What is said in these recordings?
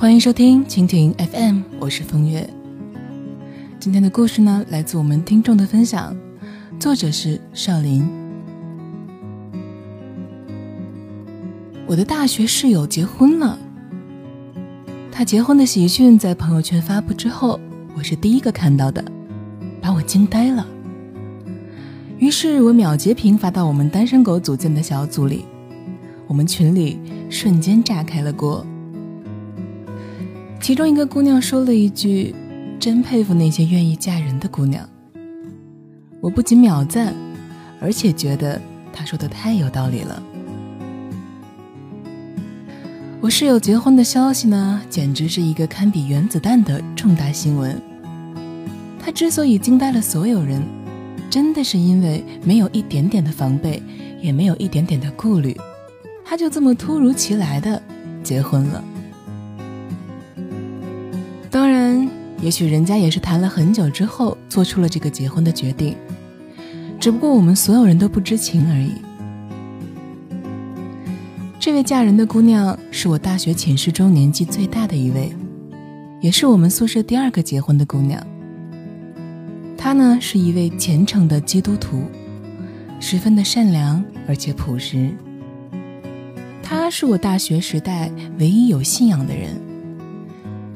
欢迎收听蜻蜓 FM，我是风月。今天的故事呢，来自我们听众的分享，作者是少林。我的大学室友结婚了，他结婚的喜讯在朋友圈发布之后，我是第一个看到的，把我惊呆了。于是我秒截屏发到我们单身狗组建的小组里，我们群里瞬间炸开了锅。其中一个姑娘说了一句：“真佩服那些愿意嫁人的姑娘。”我不仅秒赞，而且觉得她说的太有道理了。我室友结婚的消息呢，简直是一个堪比原子弹的重大新闻。她之所以惊呆了所有人，真的是因为没有一点点的防备，也没有一点点的顾虑，她就这么突如其来的结婚了。也许人家也是谈了很久之后做出了这个结婚的决定，只不过我们所有人都不知情而已。这位嫁人的姑娘是我大学寝室中年纪最大的一位，也是我们宿舍第二个结婚的姑娘。她呢是一位虔诚的基督徒，十分的善良而且朴实。她是我大学时代唯一有信仰的人。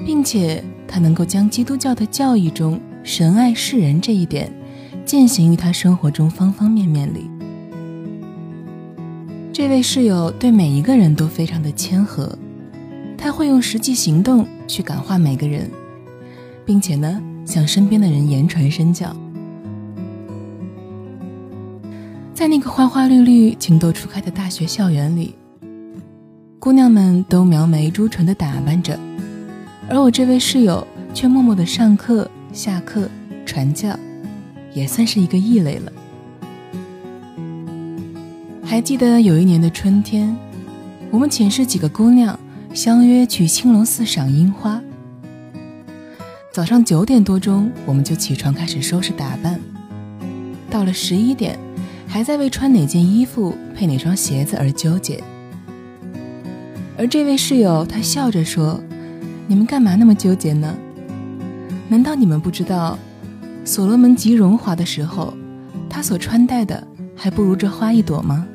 并且他能够将基督教的教义中神爱世人这一点践行于他生活中方方面面里。这位室友对每一个人都非常的谦和，他会用实际行动去感化每个人，并且呢向身边的人言传身教。在那个花花绿绿、情窦初开的大学校园里，姑娘们都描眉朱唇的打扮着。而我这位室友却默默的上课、下课、传教，也算是一个异类了。还记得有一年的春天，我们寝室几个姑娘相约去青龙寺赏樱花。早上九点多钟，我们就起床开始收拾打扮，到了十一点，还在为穿哪件衣服、配哪双鞋子而纠结。而这位室友，他笑着说。你们干嘛那么纠结呢？难道你们不知道，所罗门极荣华的时候，他所穿戴的还不如这花一朵吗？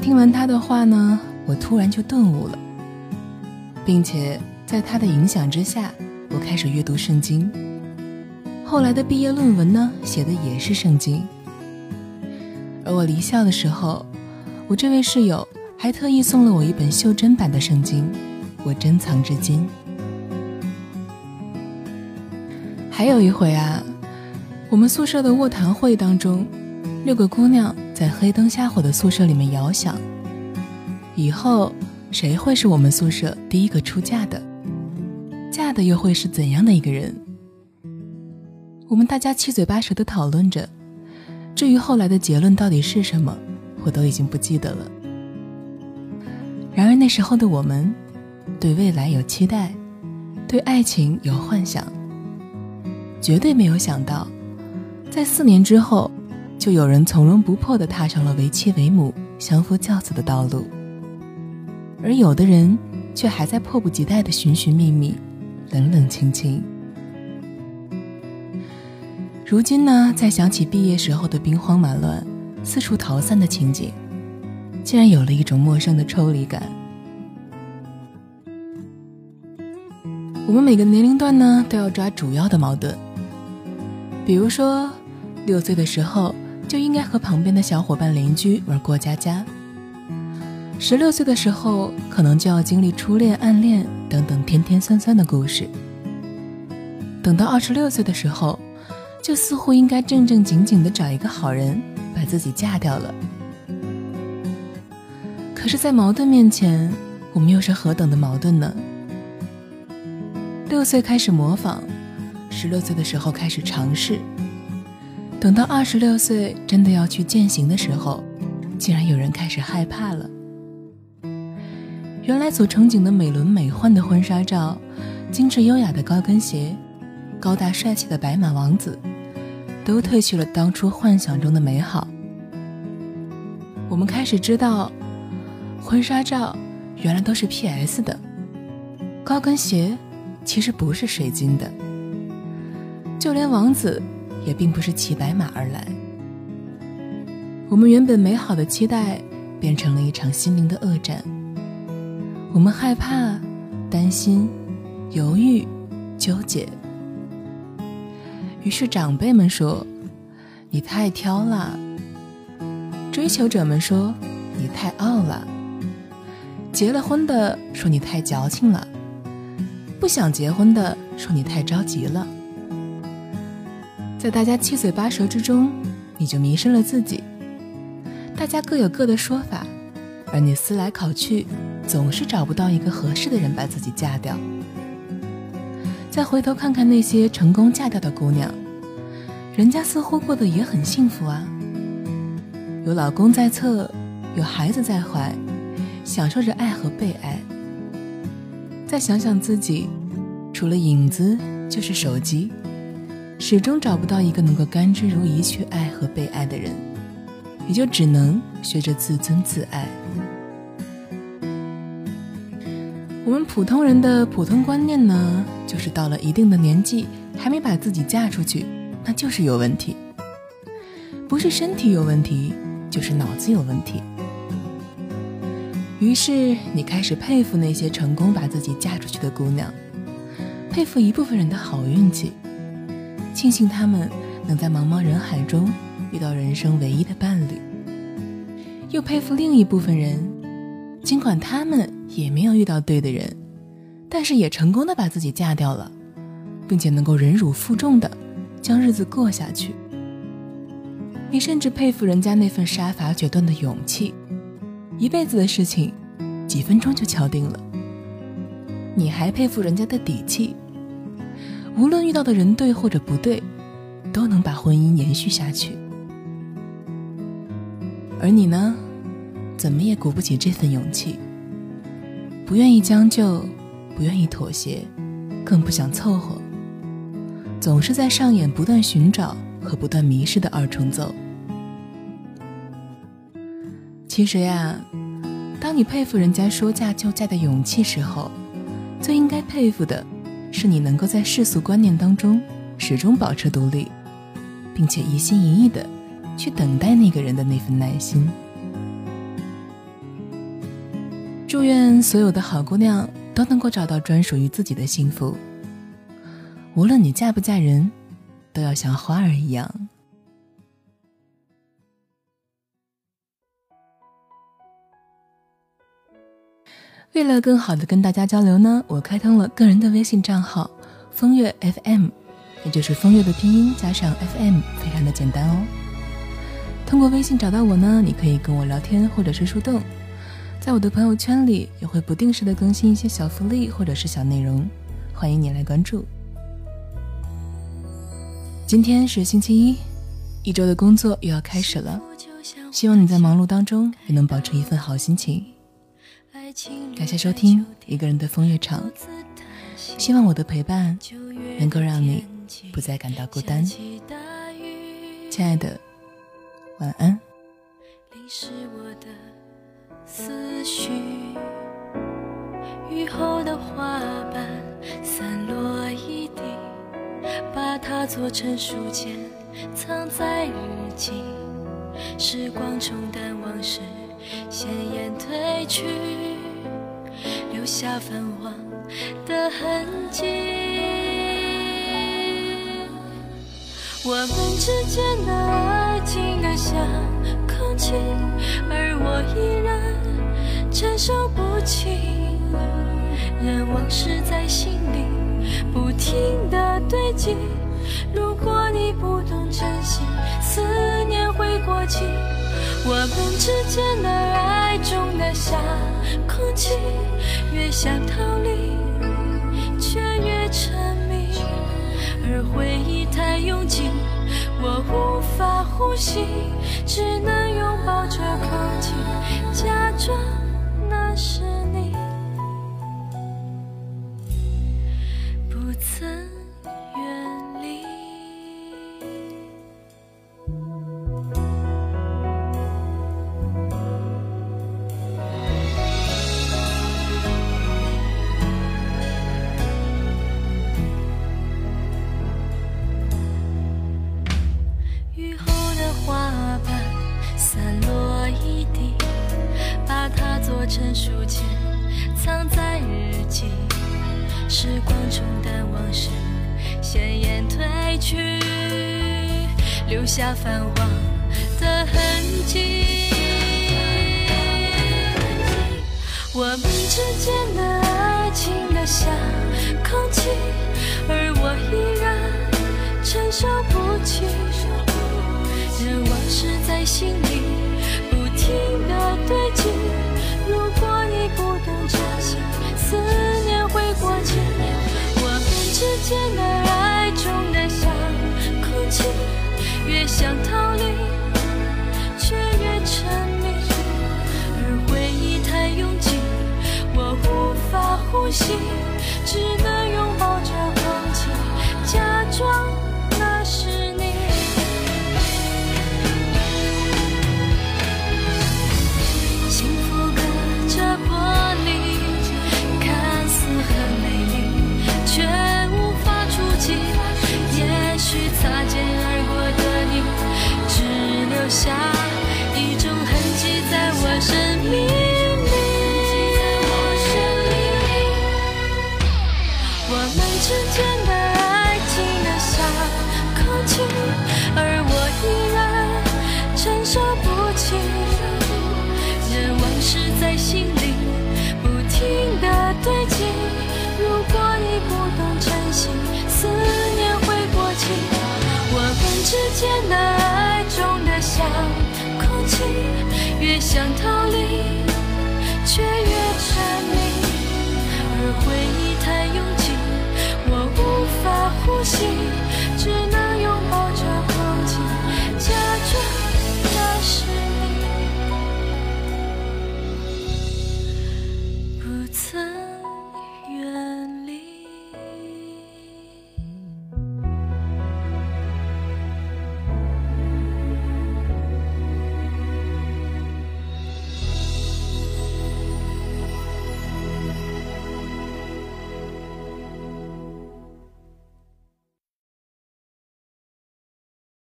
听完他的话呢，我突然就顿悟了，并且在他的影响之下，我开始阅读圣经。后来的毕业论文呢，写的也是圣经。而我离校的时候，我这位室友还特意送了我一本袖珍版的圣经。我珍藏至今。还有一回啊，我们宿舍的卧谈会当中，六个姑娘在黑灯瞎火的宿舍里面遥想，以后谁会是我们宿舍第一个出嫁的？嫁的又会是怎样的一个人？我们大家七嘴八舌的讨论着，至于后来的结论到底是什么，我都已经不记得了。然而那时候的我们。对未来有期待，对爱情有幻想，绝对没有想到，在四年之后，就有人从容不迫地踏上了为妻为母、相夫教子的道路，而有的人却还在迫不及待地寻寻觅觅、冷冷清清。如今呢，再想起毕业时候的兵荒马乱、四处逃散的情景，竟然有了一种陌生的抽离感。我们每个年龄段呢，都要抓主要的矛盾。比如说，六岁的时候就应该和旁边的小伙伴、邻居玩过家家；十六岁的时候，可能就要经历初恋、暗恋等等甜甜酸酸的故事；等到二十六岁的时候，就似乎应该正正经经的找一个好人，把自己嫁掉了。可是，在矛盾面前，我们又是何等的矛盾呢？六岁开始模仿，十六岁的时候开始尝试，等到二十六岁真的要去践行的时候，竟然有人开始害怕了。原来所憧憬的美轮美奂的婚纱照，精致优雅的高跟鞋，高大帅气的白马王子，都褪去了当初幻想中的美好。我们开始知道，婚纱照原来都是 PS 的。高跟鞋其实不是水晶的。就连王子也并不是骑白马而来。我们原本美好的期待，变成了一场心灵的恶战。我们害怕、担心、犹豫、纠结。于是长辈们说：“你太挑了。”追求者们说：“你太傲了。”结了婚的说：“你太矫情了。”不想结婚的说：“你太着急了。”在大家七嘴八舌之中，你就迷失了自己。大家各有各的说法，而你思来考去，总是找不到一个合适的人把自己嫁掉。再回头看看那些成功嫁掉的姑娘，人家似乎过得也很幸福啊，有老公在侧，有孩子在怀，享受着爱和被爱。再想想自己，除了影子就是手机，始终找不到一个能够甘之如饴去爱和被爱的人。也就只能学着自尊自爱。我们普通人的普通观念呢，就是到了一定的年纪还没把自己嫁出去，那就是有问题。不是身体有问题，就是脑子有问题。于是你开始佩服那些成功把自己嫁出去的姑娘，佩服一部分人的好运气，庆幸他们能在茫茫人海中。遇到人生唯一的伴侣，又佩服另一部分人，尽管他们也没有遇到对的人，但是也成功的把自己嫁掉了，并且能够忍辱负重的将日子过下去。你甚至佩服人家那份杀伐决断的勇气，一辈子的事情，几分钟就敲定了。你还佩服人家的底气，无论遇到的人对或者不对，都能把婚姻延续下去。而你呢，怎么也鼓不起这份勇气，不愿意将就，不愿意妥协，更不想凑合，总是在上演不断寻找和不断迷失的二重奏。其实呀，当你佩服人家说嫁就嫁的勇气时候，最应该佩服的是你能够在世俗观念当中始终保持独立，并且一心一意的。去等待那个人的那份耐心。祝愿所有的好姑娘都能够找到专属于自己的幸福。无论你嫁不嫁人，都要像花儿一样。为了更好的跟大家交流呢，我开通了个人的微信账号“风月 FM”，也就是风月的拼音加上 FM，非常的简单哦。通过微信找到我呢，你可以跟我聊天或者是互动，在我的朋友圈里也会不定时的更新一些小福利或者是小内容，欢迎你来关注。今天是星期一，一周的工作又要开始了，希望你在忙碌当中也能保持一份好心情。感谢收听一个人的风月场，希望我的陪伴能够让你不再感到孤单，亲爱的。晚安。淋湿我的思绪雨后的花瓣散落一地把它做成书签藏在日记。时光冲淡往事鲜艳褪去。留下泛黄的痕迹我们之间的爱静得像空气，而我依然承受不起。任往事在心里不停地堆积。如果你不懂珍惜，思念会过期。我们之间的爱重得像空气，越想逃离，却越沉迷。而回忆太拥挤，我无法呼吸，只能拥抱着空气，假装那是时光中的往事，鲜艳褪去，留下泛黄的痕迹。我们之间的爱情的像空气，而我依然承受不起，任往事在心里。心只见那爱中的像空气，越想逃离，却越沉迷。而回忆太拥挤，我无法呼吸，只能拥抱着空气，假装。